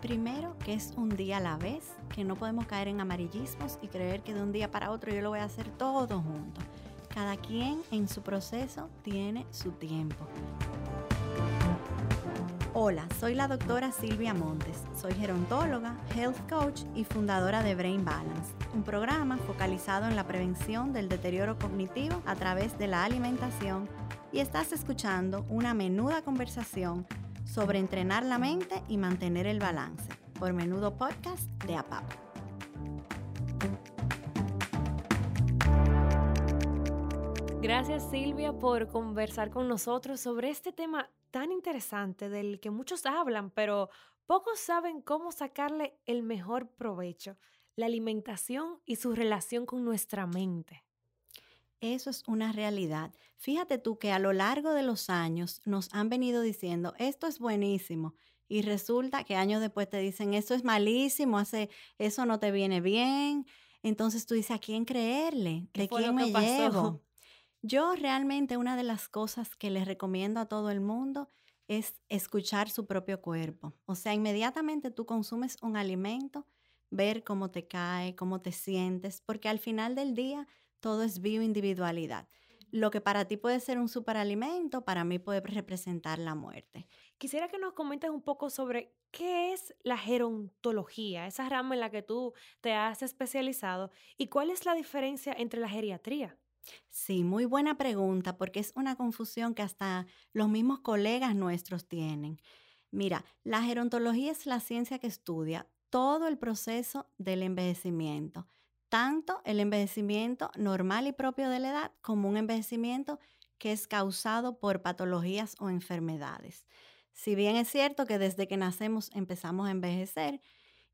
Primero, que es un día a la vez, que no podemos caer en amarillismos y creer que de un día para otro yo lo voy a hacer todo junto. Cada quien en su proceso tiene su tiempo. Hola, soy la doctora Silvia Montes. Soy gerontóloga, health coach y fundadora de Brain Balance, un programa focalizado en la prevención del deterioro cognitivo a través de la alimentación y estás escuchando una menuda conversación sobre entrenar la mente y mantener el balance por Menudo Podcast de APAP. Gracias Silvia por conversar con nosotros sobre este tema tan interesante del que muchos hablan, pero pocos saben cómo sacarle el mejor provecho, la alimentación y su relación con nuestra mente. Eso es una realidad. Fíjate tú que a lo largo de los años nos han venido diciendo, esto es buenísimo. Y resulta que años después te dicen, esto es malísimo, hace, eso no te viene bien. Entonces tú dices, ¿a quién creerle? ¿De quién me llevo? Yo realmente una de las cosas que les recomiendo a todo el mundo es escuchar su propio cuerpo. O sea, inmediatamente tú consumes un alimento, ver cómo te cae, cómo te sientes, porque al final del día todo es bioindividualidad. Lo que para ti puede ser un superalimento, para mí puede representar la muerte. Quisiera que nos comentes un poco sobre qué es la gerontología, esa rama en la que tú te has especializado, y cuál es la diferencia entre la geriatría. Sí, muy buena pregunta, porque es una confusión que hasta los mismos colegas nuestros tienen. Mira, la gerontología es la ciencia que estudia todo el proceso del envejecimiento, tanto el envejecimiento normal y propio de la edad como un envejecimiento que es causado por patologías o enfermedades. Si bien es cierto que desde que nacemos empezamos a envejecer,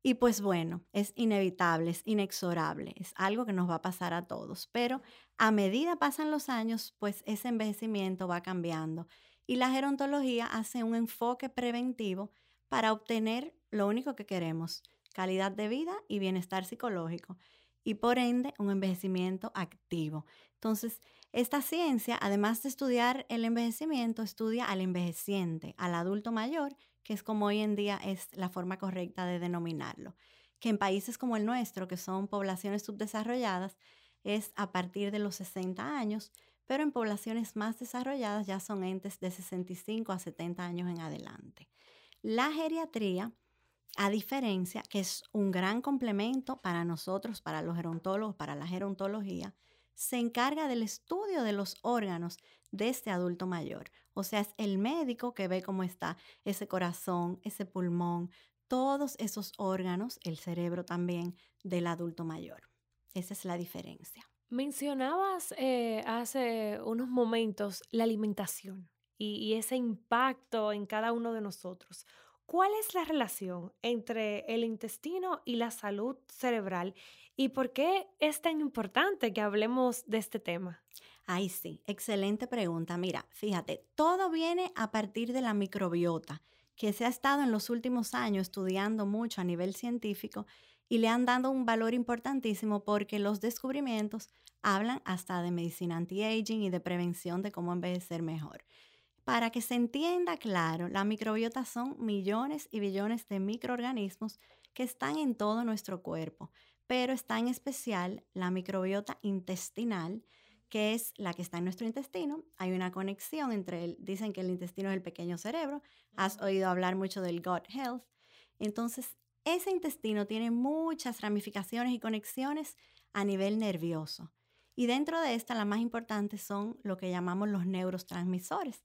y pues bueno, es inevitable, es inexorable, es algo que nos va a pasar a todos, pero a medida pasan los años, pues ese envejecimiento va cambiando y la gerontología hace un enfoque preventivo para obtener lo único que queremos, calidad de vida y bienestar psicológico y por ende un envejecimiento activo. Entonces, esta ciencia, además de estudiar el envejecimiento, estudia al envejeciente, al adulto mayor, que es como hoy en día es la forma correcta de denominarlo, que en países como el nuestro, que son poblaciones subdesarrolladas, es a partir de los 60 años, pero en poblaciones más desarrolladas ya son entes de 65 a 70 años en adelante. La geriatría a diferencia que es un gran complemento para nosotros, para los gerontólogos, para la gerontología, se encarga del estudio de los órganos de este adulto mayor. O sea, es el médico que ve cómo está ese corazón, ese pulmón, todos esos órganos, el cerebro también del adulto mayor. Esa es la diferencia. Mencionabas eh, hace unos momentos la alimentación y ese impacto en cada uno de nosotros. ¿Cuál es la relación entre el intestino y la salud cerebral y por qué es tan importante que hablemos de este tema? Ay, sí, excelente pregunta. Mira, fíjate, todo viene a partir de la microbiota, que se ha estado en los últimos años estudiando mucho a nivel científico y le han dado un valor importantísimo porque los descubrimientos hablan hasta de medicina anti-aging y de prevención de cómo envejecer mejor. Para que se entienda claro, la microbiota son millones y billones de microorganismos que están en todo nuestro cuerpo, pero está en especial la microbiota intestinal, que es la que está en nuestro intestino. Hay una conexión entre, el, dicen que el intestino es el pequeño cerebro, has oído hablar mucho del gut health. Entonces, ese intestino tiene muchas ramificaciones y conexiones a nivel nervioso. Y dentro de esta, las más importantes son lo que llamamos los neurotransmisores,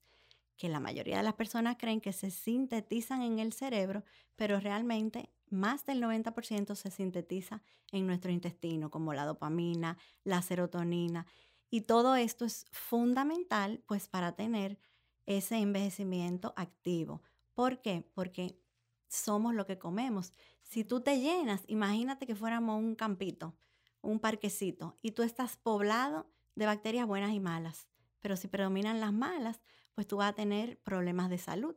que la mayoría de las personas creen que se sintetizan en el cerebro, pero realmente más del 90% se sintetiza en nuestro intestino, como la dopamina, la serotonina. Y todo esto es fundamental pues para tener ese envejecimiento activo. ¿Por qué? Porque somos lo que comemos. Si tú te llenas, imagínate que fuéramos un campito, un parquecito, y tú estás poblado de bacterias buenas y malas. Pero si predominan las malas, pues tú vas a tener problemas de salud,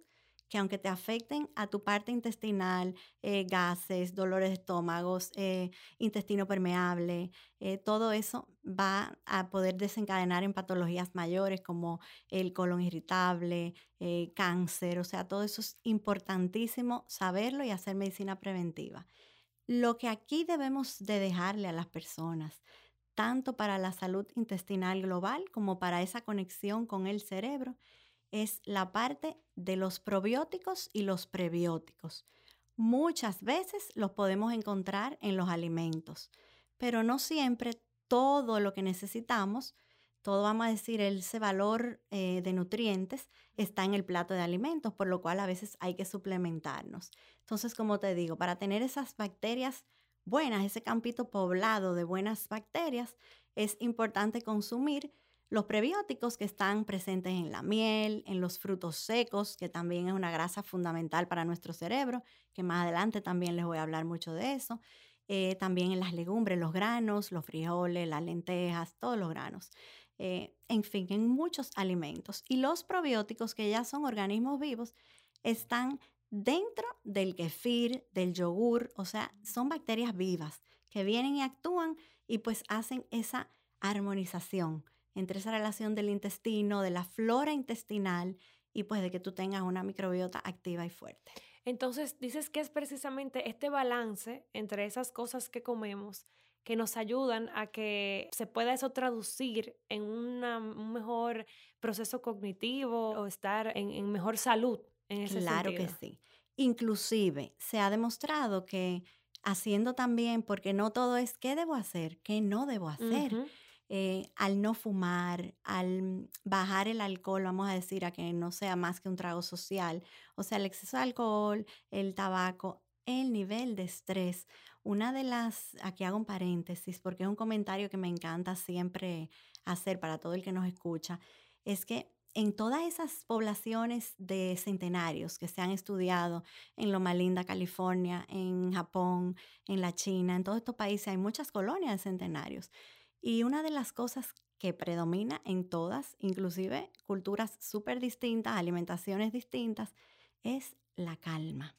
que aunque te afecten a tu parte intestinal, eh, gases, dolores de estómagos, eh, intestino permeable, eh, todo eso va a poder desencadenar en patologías mayores como el colon irritable, cáncer, o sea, todo eso es importantísimo saberlo y hacer medicina preventiva. Lo que aquí debemos de dejarle a las personas, tanto para la salud intestinal global como para esa conexión con el cerebro, es la parte de los probióticos y los prebióticos. Muchas veces los podemos encontrar en los alimentos, pero no siempre todo lo que necesitamos, todo vamos a decir, ese valor eh, de nutrientes está en el plato de alimentos, por lo cual a veces hay que suplementarnos. Entonces, como te digo, para tener esas bacterias buenas, ese campito poblado de buenas bacterias, es importante consumir los prebióticos que están presentes en la miel, en los frutos secos, que también es una grasa fundamental para nuestro cerebro, que más adelante también les voy a hablar mucho de eso. Eh, también en las legumbres, los granos, los frijoles, las lentejas, todos los granos. Eh, en fin, en muchos alimentos. Y los probióticos, que ya son organismos vivos, están dentro del kefir, del yogur, o sea, son bacterias vivas que vienen y actúan y pues hacen esa armonización entre esa relación del intestino, de la flora intestinal y pues de que tú tengas una microbiota activa y fuerte. Entonces, dices que es precisamente este balance entre esas cosas que comemos que nos ayudan a que se pueda eso traducir en un mejor proceso cognitivo o estar en, mejor salud en ese claro que sí. Inclusive se ha demostrado que haciendo también, porque no todo es qué debo hacer, qué no debo hacer. Eh, al no fumar, al bajar el alcohol, vamos a decir, a que no sea más que un trago social, o sea, el exceso de alcohol, el tabaco, el nivel de estrés. Una de las, aquí hago un paréntesis porque es un comentario que me encanta siempre hacer para todo el que nos escucha, es que en todas esas poblaciones de centenarios que se han estudiado en Loma Linda, California, en Japón, en la China, en todos estos países hay muchas colonias de centenarios. Y una de las cosas que predomina en todas, inclusive culturas súper distintas, alimentaciones distintas, es la calma.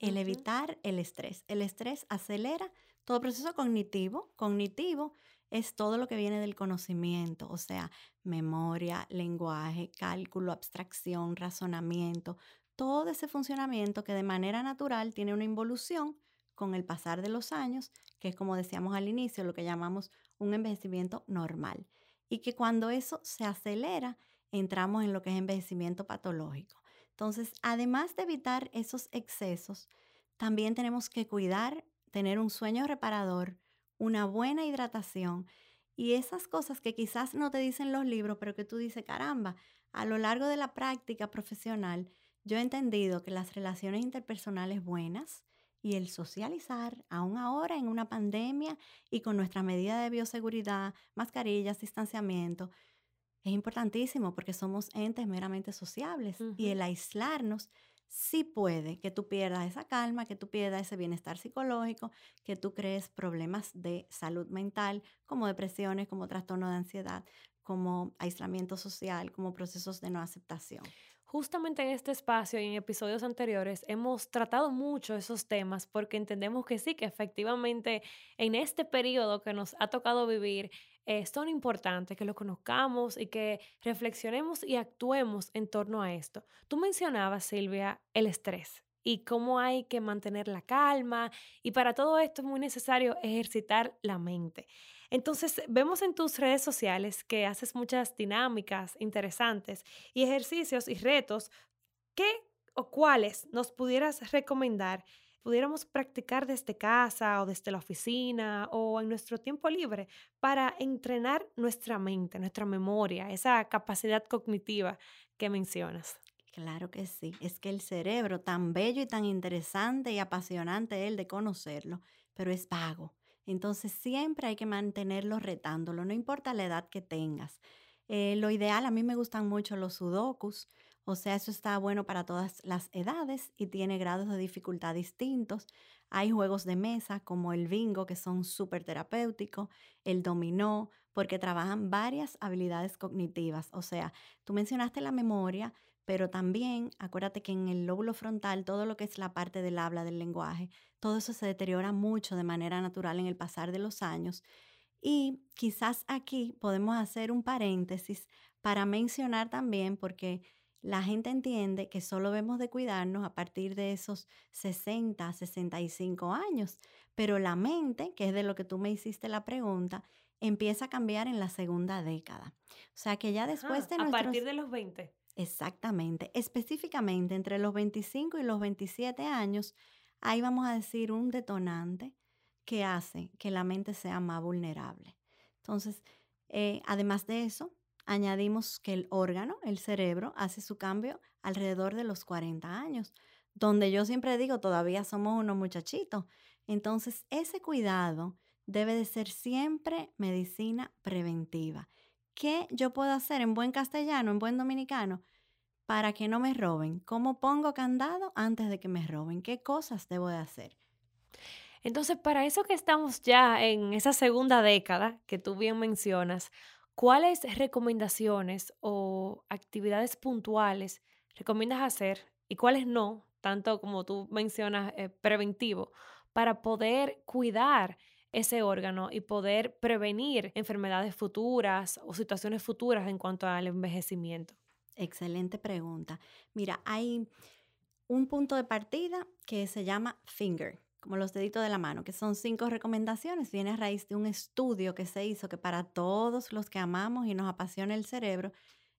El evitar el estrés. El estrés acelera todo proceso cognitivo. Cognitivo es todo lo que viene del conocimiento, o sea, memoria, lenguaje, cálculo, abstracción, razonamiento, todo ese funcionamiento que de manera natural tiene una involución con el pasar de los años, que es como decíamos al inicio, lo que llamamos un envejecimiento normal. Y que cuando eso se acelera, entramos en lo que es envejecimiento patológico. Entonces, además de evitar esos excesos, también tenemos que cuidar, tener un sueño reparador, una buena hidratación y esas cosas que quizás no te dicen los libros, pero que tú dices, caramba, a lo largo de la práctica profesional, yo he entendido que las relaciones interpersonales buenas, y el socializar, aún ahora en una pandemia y con nuestra medida de bioseguridad, mascarillas, distanciamiento, es importantísimo porque somos entes meramente sociables y el aislarnos sí puede que tú pierdas esa calma, que tú pierdas ese bienestar psicológico, que tú crees problemas de salud mental como depresiones, como trastorno de ansiedad, como aislamiento social, como procesos de no aceptación. Justamente en este espacio y en episodios anteriores hemos tratado mucho esos temas porque entendemos que sí, que efectivamente en este periodo que nos ha tocado vivir eh, son importantes que lo conozcamos y que reflexionemos y actuemos en torno a esto. Tú mencionabas, Silvia, el estrés y cómo hay que mantener la calma y para todo esto es muy necesario ejercitar la mente. Entonces, vemos en tus redes sociales que haces muchas dinámicas interesantes y ejercicios y retos. ¿Qué o cuáles nos pudieras recomendar? pudiéramos practicar desde casa o desde la oficina o en nuestro tiempo libre para entrenar nuestra mente, nuestra memoria, esa capacidad cognitiva que mencionas. Claro que sí, es que el cerebro tan bello y tan interesante y apasionante el de conocerlo, pero es vago. Entonces siempre hay que mantenerlo retándolo, no importa la edad que tengas. Eh, lo ideal, a mí me gustan mucho los sudokus, o sea, eso está bueno para todas las edades y tiene grados de dificultad distintos. Hay juegos de mesa como el bingo que son súper terapéuticos, el dominó, porque trabajan varias habilidades cognitivas. O sea, tú mencionaste la memoria, pero también acuérdate que en el lóbulo frontal, todo lo que es la parte del habla, del lenguaje, todo eso se deteriora mucho de manera natural en el pasar de los años. Y quizás aquí podemos hacer un paréntesis para mencionar también, porque la gente entiende que solo vemos de cuidarnos a partir de esos 60, 65 años, pero la mente, que es de lo que tú me hiciste la pregunta, empieza a cambiar en la segunda década. O sea que ya después de A partir de los 20. Exactamente. Específicamente entre los 25 y los 27 años, ahí vamos a decir un detonante que hace que la mente sea más vulnerable. Entonces, eh, además de eso, añadimos que el órgano, el cerebro, hace su cambio alrededor de los 40 años, donde yo siempre digo, todavía somos unos muchachitos. Entonces, ese cuidado debe de ser siempre medicina preventiva. ¿Qué yo puedo hacer en buen castellano, en buen dominicano, para que no me roben? ¿Cómo pongo candado antes de que me roben? ¿Qué cosas debo de hacer? Entonces, para eso que estamos ya en esa segunda década que tú bien mencionas, ¿cuáles recomendaciones o actividades puntuales recomiendas hacer y cuáles no, tanto como tú mencionas, eh, preventivo, para poder cuidar ese órgano y poder prevenir enfermedades futuras o situaciones futuras en cuanto al envejecimiento? Excelente pregunta. Mira, hay un punto de partida que se llama FINGER, como los deditos de la mano, que son cinco recomendaciones. Viene a raíz de un estudio que se hizo que para todos los que amamos y nos apasiona el cerebro,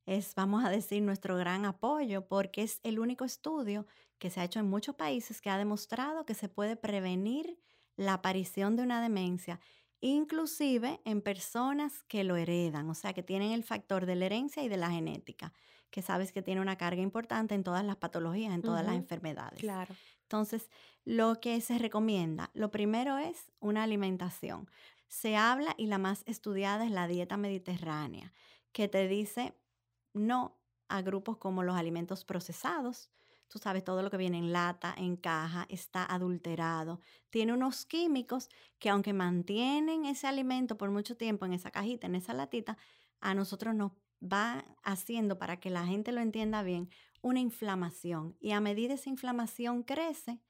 es, vamos a decir, nuestro gran apoyo, porque es el único estudio que se ha hecho en muchos países que ha demostrado que se puede prevenir la aparición de una demencia, inclusive en personas que lo heredan, o sea, que tienen el factor de la herencia y de la genética, que sabes que tiene una carga importante en todas las patologías, en todas las enfermedades. Claro. Entonces, lo que se recomienda, lo primero es una alimentación. Se habla y la más estudiada es la dieta mediterránea, que te dice no a grupos como los alimentos procesados, tú sabes, todo lo que viene en lata, en caja, está adulterado. Tiene unos químicos que aunque mantienen ese alimento por mucho tiempo en esa cajita, en esa latita, a nosotros nos va haciendo, para que la gente lo entienda bien, una inflamación. Y a medida esa inflamación crece,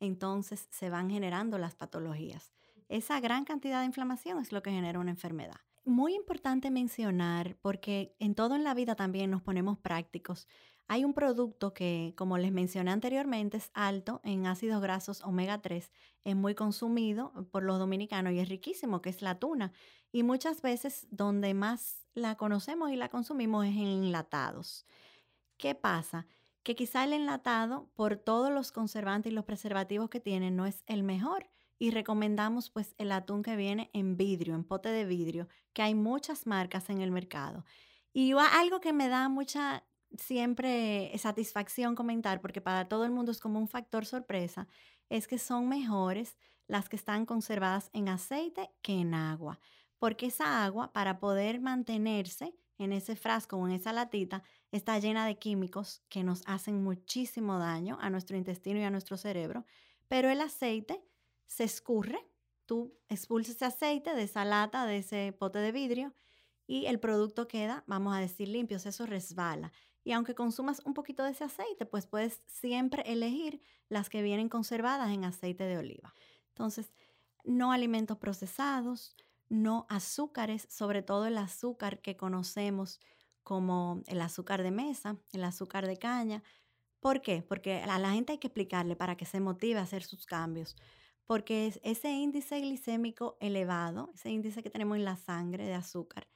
entonces se van generando las patologías. Esa gran cantidad de inflamación es lo que genera una enfermedad. Muy importante mencionar, porque en todo en la vida también nos ponemos prácticos. Hay un producto que, como les mencioné anteriormente, es alto en ácidos grasos omega 3, es muy consumido por los dominicanos y es riquísimo, que es la tuna. Y muchas veces donde más la conocemos y la consumimos es en enlatados. ¿Qué pasa? Que quizá el enlatado, por todos los conservantes y los preservativos que tiene, no es el mejor. Y recomendamos pues el atún que viene en vidrio, en pote de vidrio, que hay muchas marcas en el mercado. Y algo que me da mucha siempre satisfacción comentar, porque para todo el mundo es como un factor sorpresa, es que son mejores las que están conservadas en aceite que en agua, porque esa agua, para poder mantenerse en ese frasco o en esa latita, está llena de químicos que nos hacen muchísimo daño a nuestro intestino y a nuestro cerebro, pero el aceite se escurre, tú expulsas ese aceite de esa lata, de ese pote de vidrio, y el producto queda, vamos a decir, limpio, eso resbala. Y aunque consumas un poquito de ese aceite, pues puedes siempre elegir las que vienen conservadas en aceite de oliva. Entonces, no alimentos procesados, no azúcares, sobre todo el azúcar que conocemos como el azúcar de mesa, el azúcar de caña. ¿Por qué? Porque a la gente hay que explicarle para que se motive a hacer sus cambios. Porque ese índice glicémico elevado, ese índice que tenemos en la sangre de azúcar,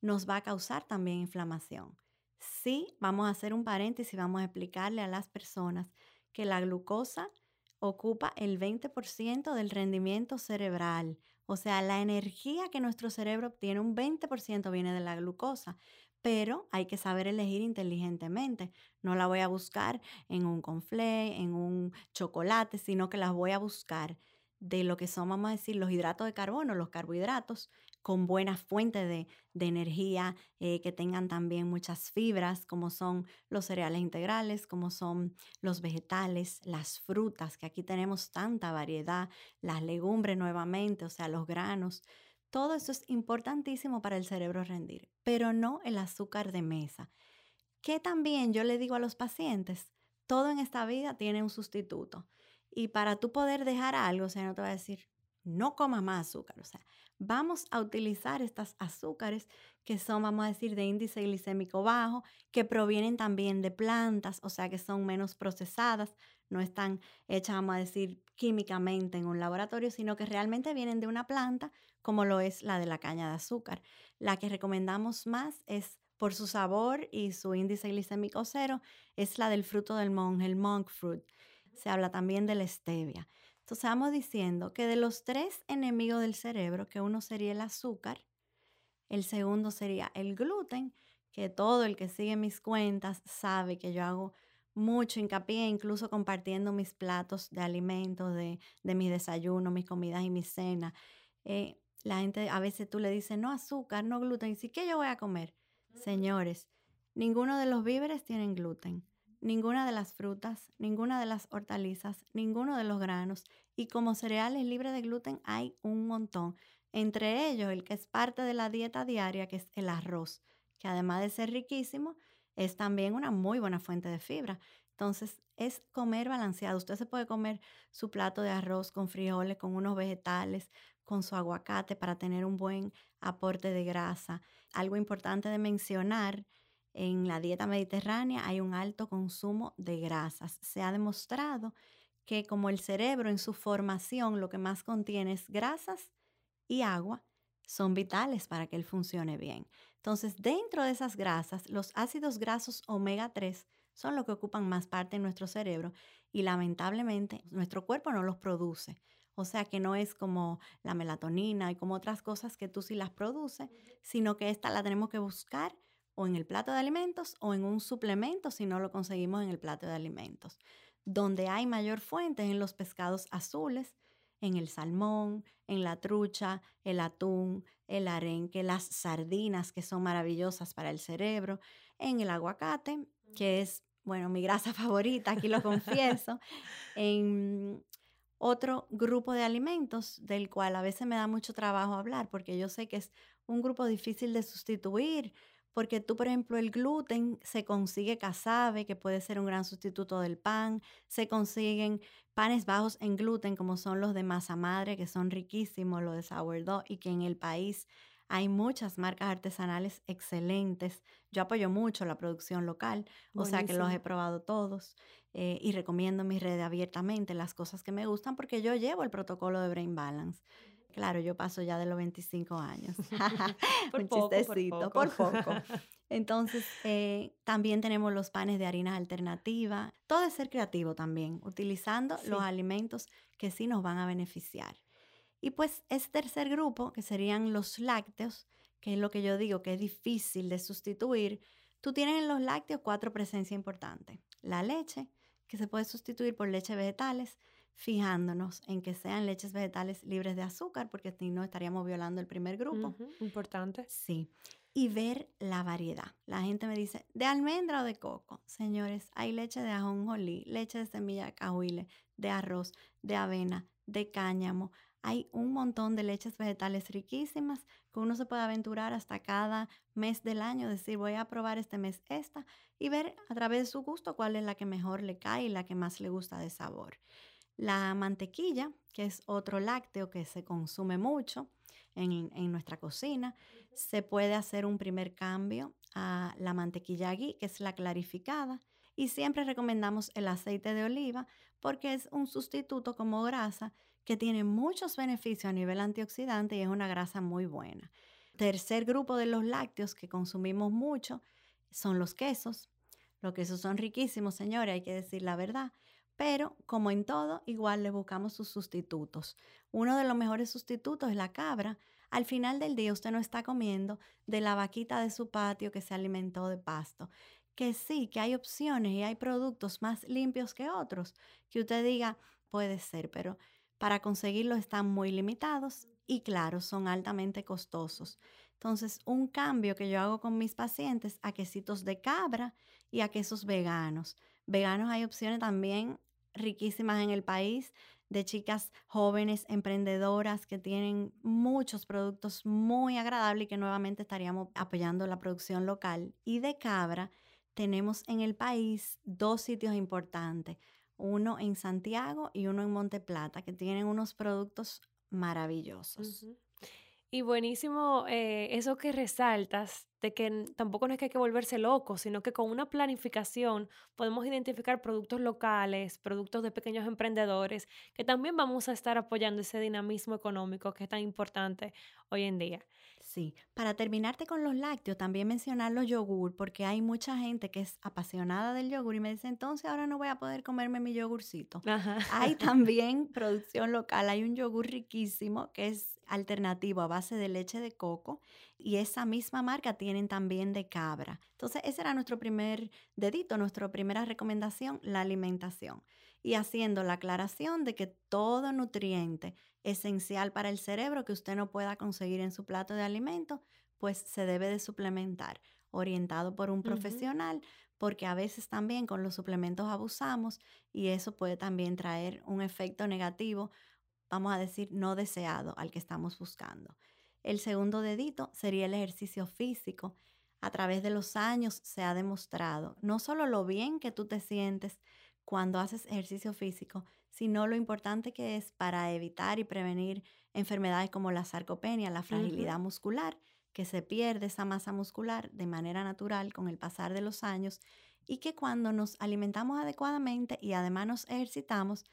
nos va a causar también inflamación. Sí, vamos a hacer un paréntesis y vamos a explicarle a las personas que la glucosa ocupa el 20% del rendimiento cerebral. O sea, la energía que nuestro cerebro obtiene, un 20% viene de la glucosa. Pero hay que saber elegir inteligentemente. No la voy a buscar en un conflé, en un chocolate, sino que las voy a buscar de lo que son, vamos a decir, los hidratos de carbono, los carbohidratos, con buenas fuentes de, energía, eh, que tengan también muchas fibras, como son los cereales integrales, como son los vegetales, las frutas, que aquí tenemos tanta variedad, las legumbres nuevamente, o sea, los granos. Todo eso es importantísimo para el cerebro rendir, pero no el azúcar de mesa que también yo le digo a los pacientes, todo en esta vida tiene un sustituto. Y para tú poder dejar algo, o sea, no te va a decir, no comas más azúcar. O sea, vamos a utilizar estas azúcares que son, vamos a decir, de índice glicémico bajo, que provienen también de plantas, o sea, que son menos procesadas, no están hechas, vamos a decir, químicamente en un laboratorio, sino que realmente vienen de una planta, como lo es la de la caña de azúcar. La que recomendamos más es por su sabor y su índice glicémico cero, es la del fruto del monje, el monk fruit. Se habla también de la stevia. Entonces vamos diciendo que de los tres enemigos del cerebro, que uno sería el azúcar, el segundo sería el gluten, que todo el que sigue mis cuentas sabe que yo hago mucho hincapié, incluso compartiendo mis platos de alimentos, de, de mi desayuno, mis comidas y mis cenas. Eh, la gente a veces tú le dices, no azúcar, no gluten, y si ¿qué yo voy a comer? Señores, ninguno de los víveres tienen gluten ninguna de las frutas, ninguna de las hortalizas, ninguno de los granos y como cereales libres de gluten hay un montón. Entre ellos, el que es parte de la dieta diaria, que es el arroz, que además de ser riquísimo, es también una muy buena fuente de fibra. Entonces, es comer balanceado. Usted se puede comer su plato de arroz con frijoles, con unos vegetales, con su aguacate para tener un buen aporte de grasa. Algo importante de mencionar en la dieta mediterránea hay un alto consumo de grasas. Se ha demostrado que como el cerebro en su formación lo que más contiene es grasas y agua, son vitales para que él funcione bien. Entonces, dentro de esas grasas, los ácidos grasos omega 3 son los que ocupan más parte en nuestro cerebro y lamentablemente nuestro cuerpo no los produce. O sea que no es como la melatonina y como otras cosas que tú sí las produces, sino que esta la tenemos que buscar o en el plato de alimentos o en un suplemento si no lo conseguimos en el plato de alimentos. Donde hay mayor fuente en los pescados azules, en el salmón, en la trucha, el atún, el arenque, las sardinas que son maravillosas para el cerebro, en el aguacate, que es, bueno, mi grasa favorita, aquí lo confieso, en otro grupo de alimentos del cual a veces me da mucho trabajo hablar porque yo sé que es un grupo difícil de sustituir porque tú, por ejemplo, el gluten se consigue casabe, que puede ser un gran sustituto del pan, se consiguen panes bajos en gluten, como son los de masa madre, que son riquísimos, los de sourdough, y que en el país hay muchas marcas artesanales excelentes. Yo apoyo mucho la producción local, o sea que los he probado todos eh, y recomiendo en mi red abiertamente las cosas que me gustan porque yo llevo el protocolo de Brain Balance. Claro, yo paso ya de los 25 años. por Un poco, chistecito, por poco. Entonces, eh, también tenemos los panes de harina alternativa. Todo es ser creativo también, utilizando los alimentos que sí nos van a beneficiar. Y pues ese tercer grupo, que serían los lácteos, que es lo que yo digo que es difícil de sustituir, tú tienes en los lácteos cuatro presencias importantes. La leche, que se puede sustituir por leche vegetales, fijándonos en que sean leches vegetales libres de azúcar, porque si no estaríamos violando el primer grupo. Importante. Sí. Y ver la variedad. La gente me dice, ¿de almendra o de coco? Señores, hay leche de ajonjolí, leche de semilla de cahuile, de arroz, de avena, de cáñamo. Hay un montón de leches vegetales riquísimas que uno se puede aventurar hasta cada mes del año, decir, voy a probar este mes esta y ver a través de su gusto cuál es la que mejor le cae y la que más le gusta de sabor. La mantequilla, que es otro lácteo que se consume mucho en, nuestra cocina, se puede hacer un primer cambio a la mantequilla ghee, que es la clarificada. Y siempre recomendamos el aceite de oliva porque es un sustituto como grasa que tiene muchos beneficios a nivel antioxidante y es una grasa muy buena. Tercer grupo de los lácteos que consumimos mucho son los quesos. Los quesos son riquísimos, señores, hay que decir la verdad. Pero, como en todo, igual le buscamos sus sustitutos. Uno de los mejores sustitutos es la cabra. Al final del día usted no está comiendo de la vaquita de su patio que se alimentó de pasto. Que sí, que hay opciones y hay productos más limpios que otros. Que usted diga, puede ser, pero para conseguirlo están muy limitados y claro, son altamente costosos. Entonces, un cambio que yo hago con mis pacientes a quesitos de cabra y a quesos veganos. Veganos hay opciones también riquísimas en el país de chicas jóvenes emprendedoras que tienen muchos productos muy agradables y que nuevamente estaríamos apoyando la producción local. Y de cabra tenemos en el país dos sitios importantes, uno en Santiago y uno en Monte Plata, que tienen unos productos maravillosos. Y buenísimo eh, eso que resaltas, de que tampoco no es que hay que volverse loco, sino que con una planificación podemos identificar productos locales, productos de pequeños emprendedores, que también vamos a estar apoyando ese dinamismo económico que es tan importante hoy en día. Sí, para terminarte con los lácteos, también mencionar los yogur, porque hay mucha gente que es apasionada del yogur y me dice, entonces ahora no voy a poder comerme mi yogurcito. Hay también producción local, hay un yogur riquísimo que es alternativo a base de leche de coco y esa misma marca tienen también de cabra. Entonces, ese era nuestro primer dedito, nuestra primera recomendación, la alimentación. Y haciendo la aclaración de que todo nutriente esencial para el cerebro que usted no pueda conseguir en su plato de alimento, pues se debe de suplementar, orientado por un profesional, porque a veces también con los suplementos abusamos y eso puede también traer un efecto negativo, vamos a decir, no deseado al que estamos buscando. El segundo dedito sería el ejercicio físico. A través de los años se ha demostrado no solo lo bien que tú te sientes cuando haces ejercicio físico, sino lo importante que es para evitar y prevenir enfermedades como la sarcopenia, la fragilidad muscular, que se pierde esa masa muscular de manera natural con el pasar de los años y que cuando nos alimentamos adecuadamente y además nos ejercitamos,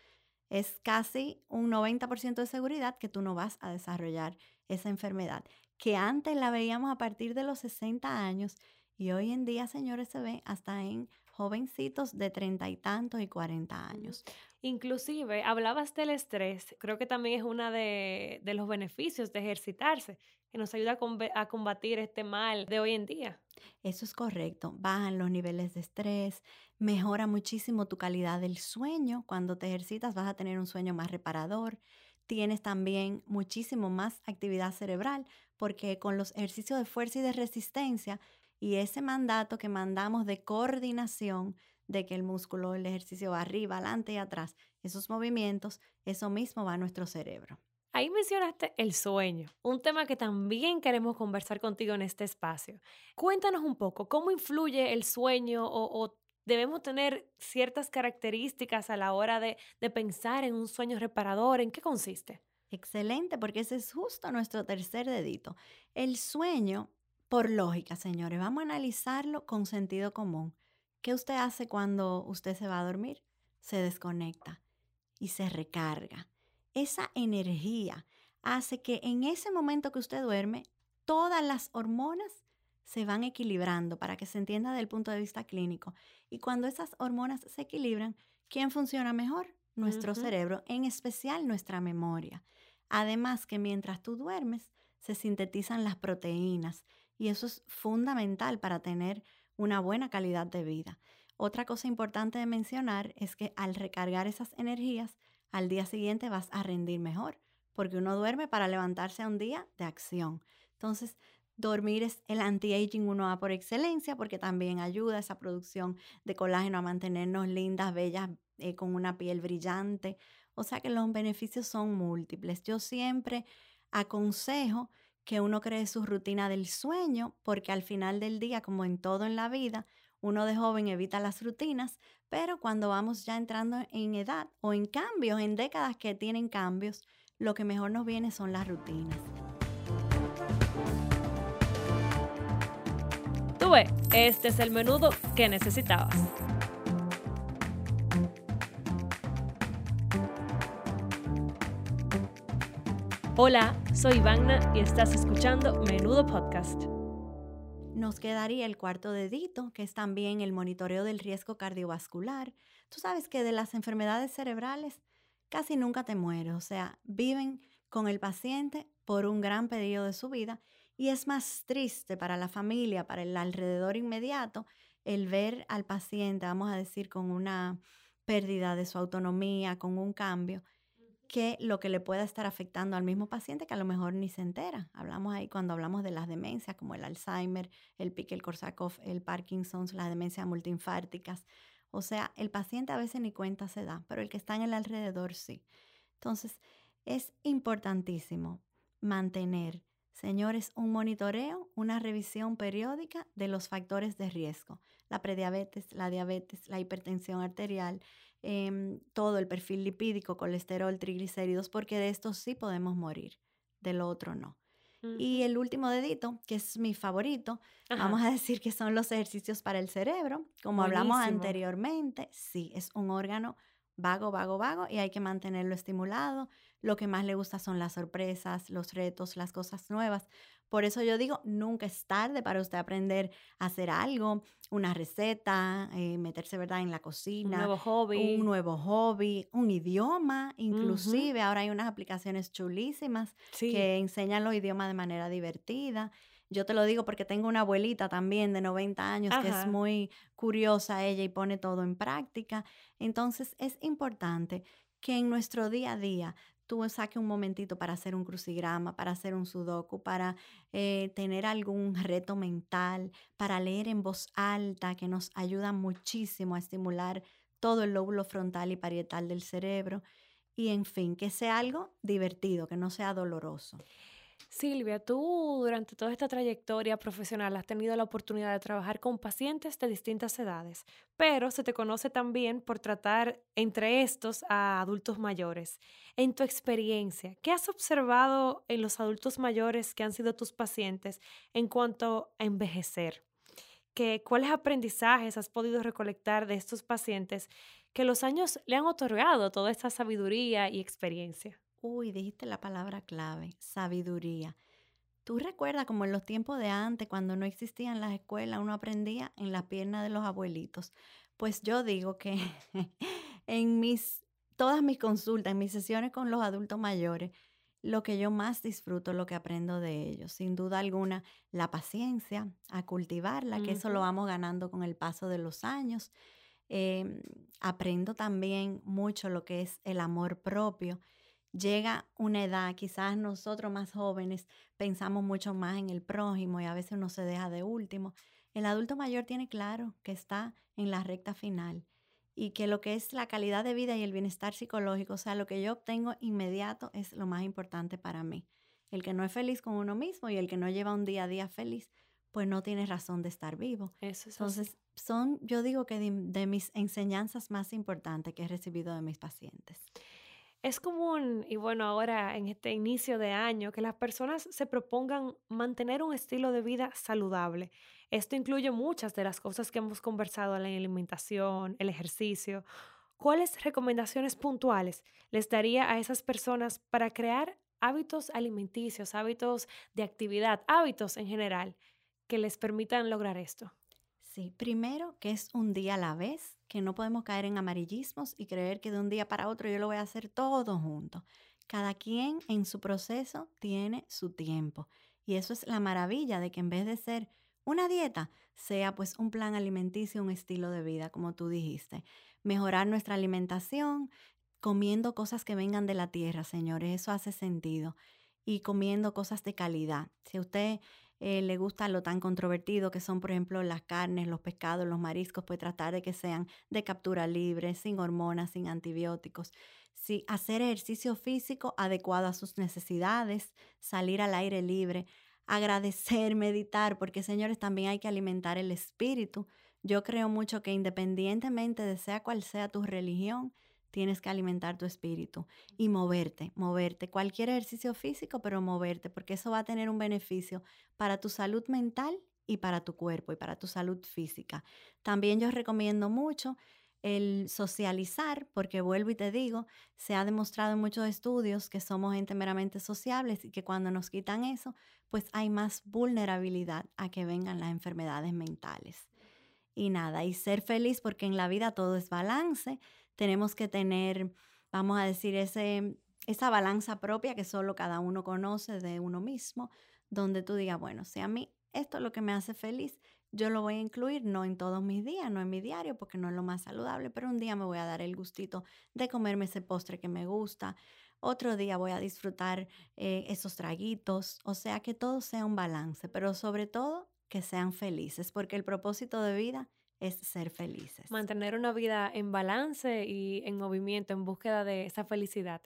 es casi un 90% de seguridad que tú no vas a desarrollar esa enfermedad, que antes la veíamos a partir de los 60 años y hoy en día, señores, se ve hasta en jovencitos de treinta y tantos y cuarenta años. Inclusive, hablabas del estrés, creo que también es uno de, los beneficios de ejercitarse, que nos ayuda a, combatir este mal de hoy en día. Eso es correcto, bajan los niveles de estrés, mejora muchísimo tu calidad del sueño, cuando te ejercitas vas a tener un sueño más reparador, tienes también muchísimo más actividad cerebral, porque con los ejercicios de fuerza y de resistencia y ese mandato que mandamos de coordinación, de que el músculo, el ejercicio va arriba, adelante y atrás, esos movimientos, eso mismo va a nuestro cerebro. Ahí mencionaste el sueño, un tema que también queremos conversar contigo en este espacio. Cuéntanos un poco, ¿cómo influye el sueño o, debemos tener ciertas características a la hora de, de pensar en un sueño reparador? ¿En qué consiste? Excelente, porque ese es justo nuestro tercer dedito. El sueño por lógica, señores, vamos a analizarlo con sentido común. ¿Qué usted hace cuando usted se va a dormir? Se desconecta y se recarga. Esa energía hace que en ese momento que usted duerme, todas las hormonas se van equilibrando para que se entienda desde el punto de vista clínico. Y cuando esas hormonas se equilibran, ¿quién funciona mejor? Nuestro cerebro, en especial nuestra memoria. Además que mientras tú duermes, se sintetizan las proteínas y eso es fundamental para tener una buena calidad de vida. Otra cosa importante de mencionar es que al recargar esas energías, al día siguiente vas a rendir mejor, porque uno duerme para levantarse a un día de acción. Entonces, dormir es el anti-aging 1A por excelencia, porque también ayuda a esa producción de colágeno a mantenernos lindas, bellas, eh, con una piel brillante. O sea que los beneficios son múltiples. Yo siempre aconsejo que uno cree su rutina del sueño, porque al final del día, como en todo en la vida, uno de joven evita las rutinas, pero cuando vamos ya entrando en edad o en cambios, en décadas que tienen cambios, lo que mejor nos viene son las rutinas. Tú ves, este es el menudo que necesitabas. Hola, soy Ivana y estás escuchando Menudo Podcast. Nos quedaría el cuarto dedito, que es también el monitoreo del riesgo cardiovascular. Tú sabes que de las enfermedades cerebrales casi nunca te mueres, o sea, viven con el paciente por un gran periodo de su vida y es más triste para la familia, para el alrededor inmediato, el ver al paciente, vamos a decir, con una pérdida de su autonomía, con un cambio, que lo que le pueda estar afectando al mismo paciente que a lo mejor ni se entera. Hablamos ahí cuando hablamos de las demencias como el Alzheimer, el Pickel-Korsakoff, el Parkinson's, las demencias multiinfárticas. O sea, el paciente a veces ni cuenta se da, pero el que está en el alrededor sí. Entonces, es importantísimo mantener Señores, un monitoreo, una revisión periódica de los factores de riesgo, la prediabetes, la diabetes, la hipertensión arterial, em, todo el perfil lipídico, colesterol, triglicéridos, porque de esto sí podemos morir, de lo otro no. Y el último dedito, que es mi favorito, vamos a decir que son los ejercicios para el cerebro. Como hablamos anteriormente, sí, es un órgano vago, vago, vago y hay que mantenerlo estimulado. Lo que más le gusta son las sorpresas, los retos, las cosas nuevas. Por eso yo digo, nunca es tarde para usted aprender a hacer algo, una receta, eh, meterse ¿verdad? en la cocina. Un nuevo hobby. Un nuevo hobby, un idioma, inclusive. Ahora hay unas aplicaciones chulísimas que enseñan los idiomas de manera divertida. Yo te lo digo porque tengo una abuelita también de 90 años que es muy curiosa ella y pone todo en práctica. Entonces es importante que en nuestro día a día tú saques un momentito para hacer un crucigrama, para hacer un sudoku, para eh, tener algún reto mental, para leer en voz alta, que nos ayuda muchísimo a estimular todo el lóbulo frontal y parietal del cerebro. Y en fin, que sea algo divertido, que no sea doloroso. Silvia, tú durante toda esta trayectoria profesional has tenido la oportunidad de trabajar con pacientes de distintas edades, pero se te conoce también por tratar entre estos a adultos mayores. En tu experiencia, ¿qué has observado en los adultos mayores que han sido tus pacientes en cuanto a envejecer? ¿Qué, ¿Cuáles aprendizajes has podido recolectar de estos pacientes que los años le han otorgado toda esta sabiduría y experiencia? Uy, dijiste la palabra clave, sabiduría. ¿Tú recuerdas como en los tiempos de antes, cuando no existían las escuelas, uno aprendía en las piernas de los abuelitos? Pues yo digo que en mis, todas mis consultas, en mis sesiones con los adultos mayores, lo que yo más disfruto, lo que aprendo de ellos, sin duda alguna, la paciencia, a cultivarla, que eso lo vamos ganando con el paso de los años. Em, aprendo también mucho lo que es el amor propio llega una edad, quizás nosotros más jóvenes pensamos mucho más en el prójimo y a veces uno se deja de último. El adulto mayor tiene claro que está en la recta final y que lo que es la calidad de vida y el bienestar psicológico, o sea, lo que yo obtengo inmediato es lo más importante para mí. El que no es feliz con uno mismo y el que no lleva un día a día feliz, pues no tiene razón de estar vivo. Eso es Entonces, son, yo digo que de mis enseñanzas más importantes que he recibido de mis pacientes. Es común, y bueno, ahora en este inicio de año, que las personas se propongan mantener un estilo de vida saludable. Esto incluye muchas de las cosas que hemos conversado, la alimentación, el ejercicio. ¿Cuáles recomendaciones puntuales les daría a esas personas para crear hábitos alimenticios, hábitos de actividad, hábitos en general que les permitan lograr esto? Sí, primero que es un día a la vez, que no podemos caer en amarillismos y creer que de un día para otro yo lo voy a hacer todo junto. Cada quien en su proceso tiene su tiempo. Y eso es la maravilla de que en vez de ser una dieta, sea pues un plan alimenticio, un estilo de vida, como tú dijiste. Mejorar nuestra alimentación, comiendo cosas que vengan de la tierra, señores, eso hace sentido. Y comiendo cosas de calidad. Si usted eh, le gusta lo tan controvertido que son, por ejemplo, las carnes, los pescados, los mariscos, pues tratar de que sean de captura libre, sin hormonas, sin antibióticos. Sí, hacer ejercicio físico adecuado a sus necesidades, salir al aire libre, agradecer, meditar, porque señores, también hay que alimentar el espíritu. Yo creo mucho que independientemente de sea cual sea tu religión, tienes que alimentar tu espíritu y moverte, moverte, cualquier ejercicio físico, pero moverte, porque eso va a tener un beneficio para tu salud mental y para tu cuerpo y para tu salud física. También yo recomiendo mucho el socializar, porque vuelvo y te digo, se ha demostrado en muchos estudios que somos gente meramente sociables y que cuando nos quitan eso, pues hay más vulnerabilidad a que vengan las enfermedades mentales. Y nada, y ser feliz porque en la vida todo es balance tenemos que tener, vamos a decir, ese, esa balanza propia que solo cada uno conoce de uno mismo, donde tú digas, bueno, si a mí esto es lo que me hace feliz, yo lo voy a incluir, no en todos mis días, no en mi diario, porque no es lo más saludable, pero un día me voy a dar el gustito de comerme ese postre que me gusta, otro día voy a disfrutar eh, esos traguitos, o sea, que todo sea un balance, pero sobre todo que sean felices, porque el propósito de vida es ser felices. Mantener una vida en balance y en movimiento, en búsqueda de esa felicidad.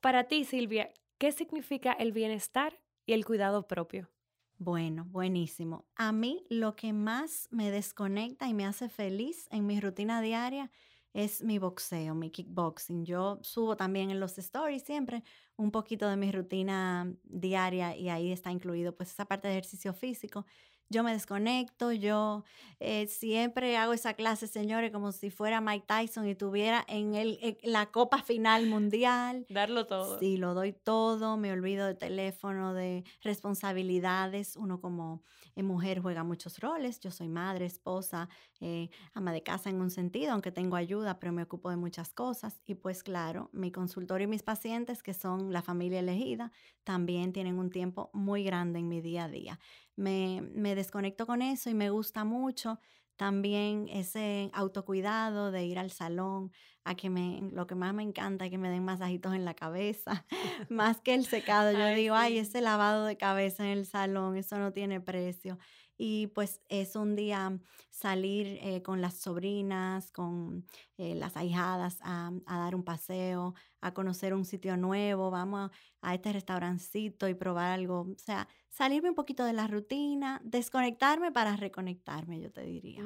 Para ti, Silvia, ¿qué significa el bienestar y el cuidado propio? Bueno, buenísimo. A mí lo que más me desconecta y me hace feliz en mi rutina diaria es mi boxeo, mi kickboxing. Yo subo también en los stories siempre un poquito de mi rutina diaria y ahí está incluido pues esa parte de ejercicio físico yo me desconecto, yo eh, siempre hago esa clase, señores, como si fuera Mike Tyson y tuviera en, el, la copa final mundial. Darlo todo. Sí, lo doy todo, me olvido de teléfono, de responsabilidades. Uno como eh, mujer juega muchos roles, yo soy madre, esposa, eh, ama de casa en un sentido, aunque tengo ayuda, pero me ocupo de muchas cosas. Y pues claro, mi consultorio y mis pacientes, que son la familia elegida, también tienen un tiempo muy grande en mi día a día me, me desconecto con eso y me gusta mucho. También ese autocuidado de ir al salón, a que me, lo que más me encanta es que me den masajitos en la cabeza, más que el secado. Yo digo, ay, ese lavado de cabeza en el salón, eso no tiene precio y pues es un día salir eh, con las sobrinas, con eh, las ahijadas a, dar un paseo, a conocer un sitio nuevo, vamos a, este restaurancito y probar algo, o sea, salirme un poquito de la rutina, desconectarme para reconectarme, yo te diría.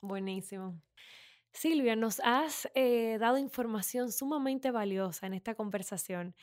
Buenísimo. Silvia, nos has eh, dado información sumamente valiosa en esta conversación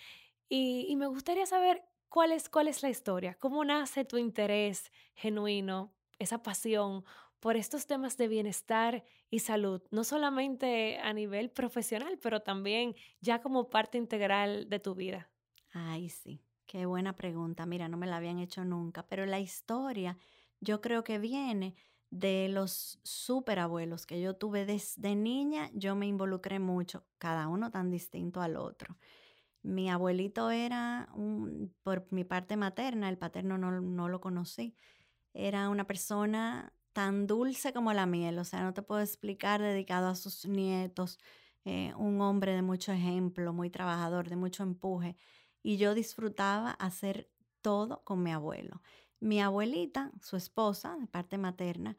y, y me gustaría saber ¿Cuál es, ¿Cuál es la historia? ¿Cómo nace tu interés genuino, esa pasión por estos temas de bienestar y salud? No solamente a nivel profesional, pero también ya como parte integral de tu vida. Ay, sí, qué buena pregunta. Mira, no me la habían hecho nunca, pero la historia yo creo que viene de los superabuelos que yo tuve desde niña. Yo me involucré mucho, cada uno tan distinto al otro. Mi abuelito era, por mi parte materna, el paterno no, lo conocí, era una persona tan dulce como la miel, o sea, no te puedo explicar, dedicado a sus nietos, eh, un hombre de mucho ejemplo, muy trabajador, de mucho empuje, y yo disfrutaba hacer todo con mi abuelo. Mi abuelita, su esposa, de parte materna,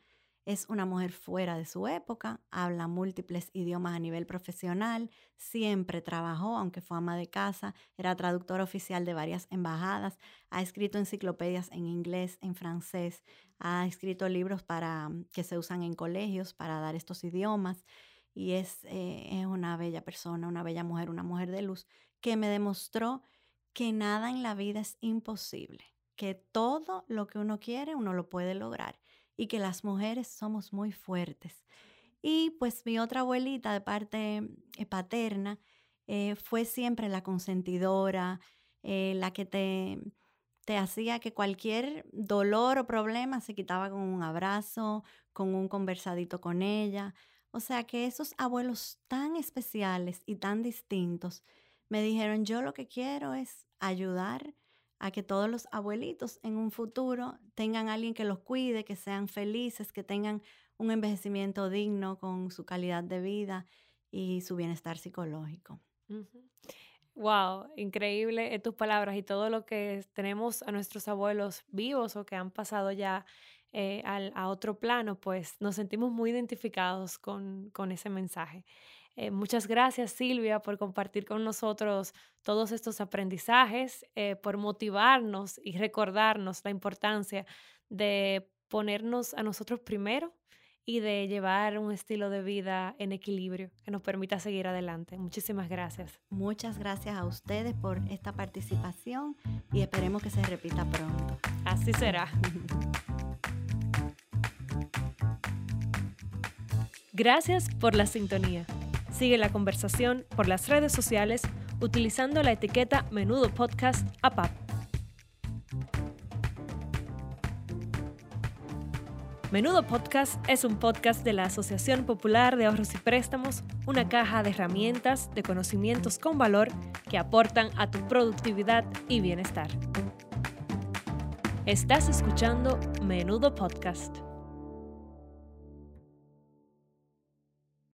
es una mujer fuera de su época, habla múltiples idiomas a nivel profesional, siempre trabajó, aunque fue ama de casa, era traductor oficial de varias embajadas, ha escrito enciclopedias en inglés, en francés, ha escrito libros para, mm, que se usan en colegios para dar estos idiomas y es, eh, es una bella persona, una bella mujer, una mujer de luz que me demostró que nada en la vida es imposible, que todo lo que uno quiere uno lo puede lograr y que las mujeres somos muy fuertes. Y pues mi otra abuelita de parte eh, paterna eh, fue siempre la consentidora, eh, la que te, te hacía que cualquier dolor o problema se quitaba con un abrazo, con un conversadito con ella. O sea que esos abuelos tan especiales y tan distintos me dijeron, yo lo que quiero es ayudar a que todos los abuelitos en un futuro tengan alguien que los cuide, que sean felices, que tengan un envejecimiento digno con su calidad de vida y su bienestar psicológico. Wow, increíble eh, tus palabras y todo lo que tenemos a nuestros abuelos vivos o que han pasado ya eh, a otro plano, pues nos sentimos muy identificados con, con ese mensaje. Eh, muchas gracias Silvia por compartir con nosotros todos estos aprendizajes, eh, por motivarnos y recordarnos la importancia de ponernos a nosotros primero y de llevar un estilo de vida en equilibrio que nos permita seguir adelante. Muchísimas gracias. Muchas gracias a ustedes por esta participación y esperemos que se repita pronto. Así será. Gracias por la sintonía. Sigue la conversación por las redes sociales utilizando la etiqueta Menudo Podcast APAP. Menudo Podcast es un podcast de la Asociación Popular de Ahorros y Préstamos, una caja de herramientas, de conocimientos con valor que aportan a tu productividad y bienestar. Estás escuchando Menudo Podcast.